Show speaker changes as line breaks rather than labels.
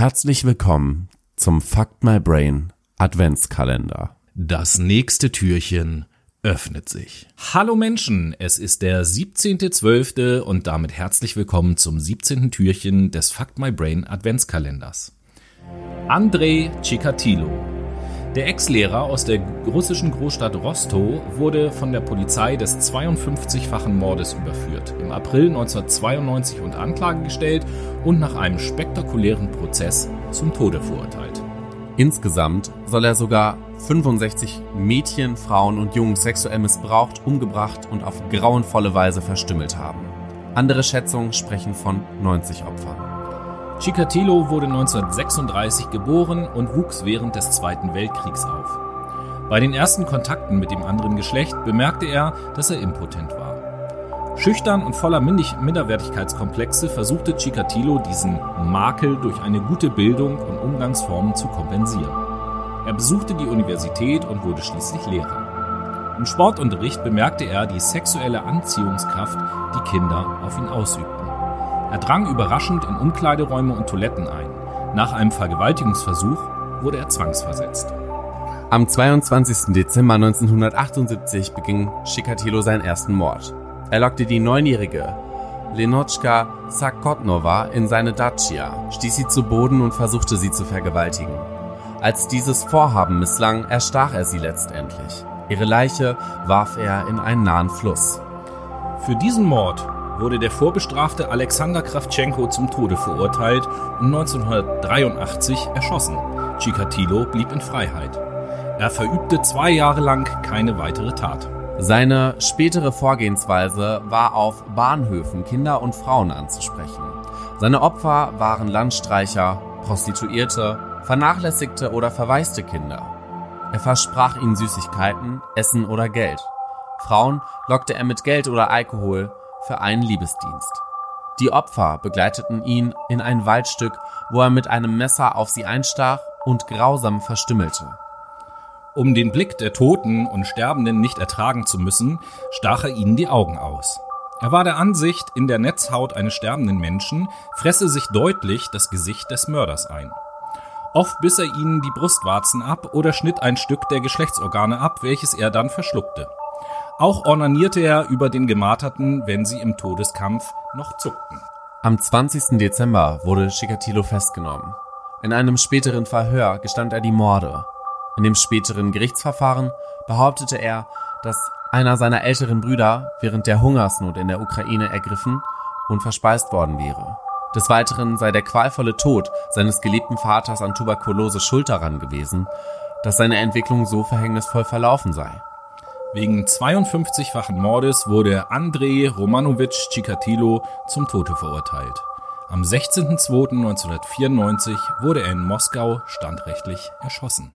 Herzlich willkommen zum Fuck My Brain Adventskalender.
Das nächste Türchen öffnet sich. Hallo Menschen, es ist der 17.12. und damit herzlich willkommen zum 17. Türchen des Fuck My Brain Adventskalenders. Andrei Chikatilo. Der Ex-Lehrer aus der russischen Großstadt Rostow wurde von der Polizei des 52-fachen Mordes überführt, im April 1992 unter Anklage gestellt und nach einem spektakulären Prozess zum Tode verurteilt.
Insgesamt soll er sogar 65 Mädchen, Frauen und Jungs sexuell missbraucht, umgebracht und auf grauenvolle Weise verstümmelt haben. Andere Schätzungen sprechen von 90 Opfern.
Chikatilo wurde 1936 geboren und wuchs während des Zweiten Weltkriegs auf. Bei den ersten Kontakten mit dem anderen Geschlecht bemerkte er, dass er impotent war. Schüchtern und voller Minderwertigkeitskomplexe versuchte Chikatilo diesen Makel durch eine gute Bildung und Umgangsformen zu kompensieren. Er besuchte die Universität und wurde schließlich Lehrer. Im Sportunterricht bemerkte er die sexuelle Anziehungskraft, die Kinder auf ihn ausübten. Er drang überraschend in Umkleideräume und Toiletten ein. Nach einem Vergewaltigungsversuch wurde er zwangsversetzt.
Am 22. Dezember 1978 beging Chikatilo seinen ersten Mord. Er lockte die neunjährige Lenotchka Sakotnova in seine Dacia, stieß sie zu Boden und versuchte sie zu vergewaltigen. Als dieses Vorhaben misslang, erstach er sie letztendlich. Ihre Leiche warf er in einen nahen Fluss.
Für diesen Mord wurde der vorbestrafte Alexander Kravtschenko zum Tode verurteilt und 1983 erschossen. Chikatilo blieb in Freiheit. Er verübte zwei Jahre lang keine weitere Tat.
Seine spätere Vorgehensweise war auf Bahnhöfen Kinder und Frauen anzusprechen. Seine Opfer waren Landstreicher, Prostituierte, vernachlässigte oder verwaiste Kinder. Er versprach ihnen Süßigkeiten, Essen oder Geld. Frauen lockte er mit Geld oder Alkohol für einen Liebesdienst. Die Opfer begleiteten ihn in ein Waldstück, wo er mit einem Messer auf sie einstach und grausam verstümmelte.
Um den Blick der Toten und Sterbenden nicht ertragen zu müssen, stach er ihnen die Augen aus. Er war der Ansicht, in der Netzhaut eines sterbenden Menschen fresse sich deutlich das Gesicht des Mörders ein. Oft biss er ihnen die Brustwarzen ab oder schnitt ein Stück der Geschlechtsorgane ab, welches er dann verschluckte. Auch ornanierte er über den Gemarterten, wenn sie im Todeskampf noch zuckten.
Am 20. Dezember wurde Chikatilo festgenommen. In einem späteren Verhör gestand er die Morde. In dem späteren Gerichtsverfahren behauptete er, dass einer seiner älteren Brüder während der Hungersnot in der Ukraine ergriffen und verspeist worden wäre. Des Weiteren sei der qualvolle Tod seines geliebten Vaters an Tuberkulose schuld daran gewesen, dass seine Entwicklung so verhängnisvoll verlaufen sei.
Wegen 52-fachen Mordes wurde Andrei Romanowitsch Chikatilo zum Tode verurteilt. Am 16.02.1994 wurde er in Moskau standrechtlich erschossen.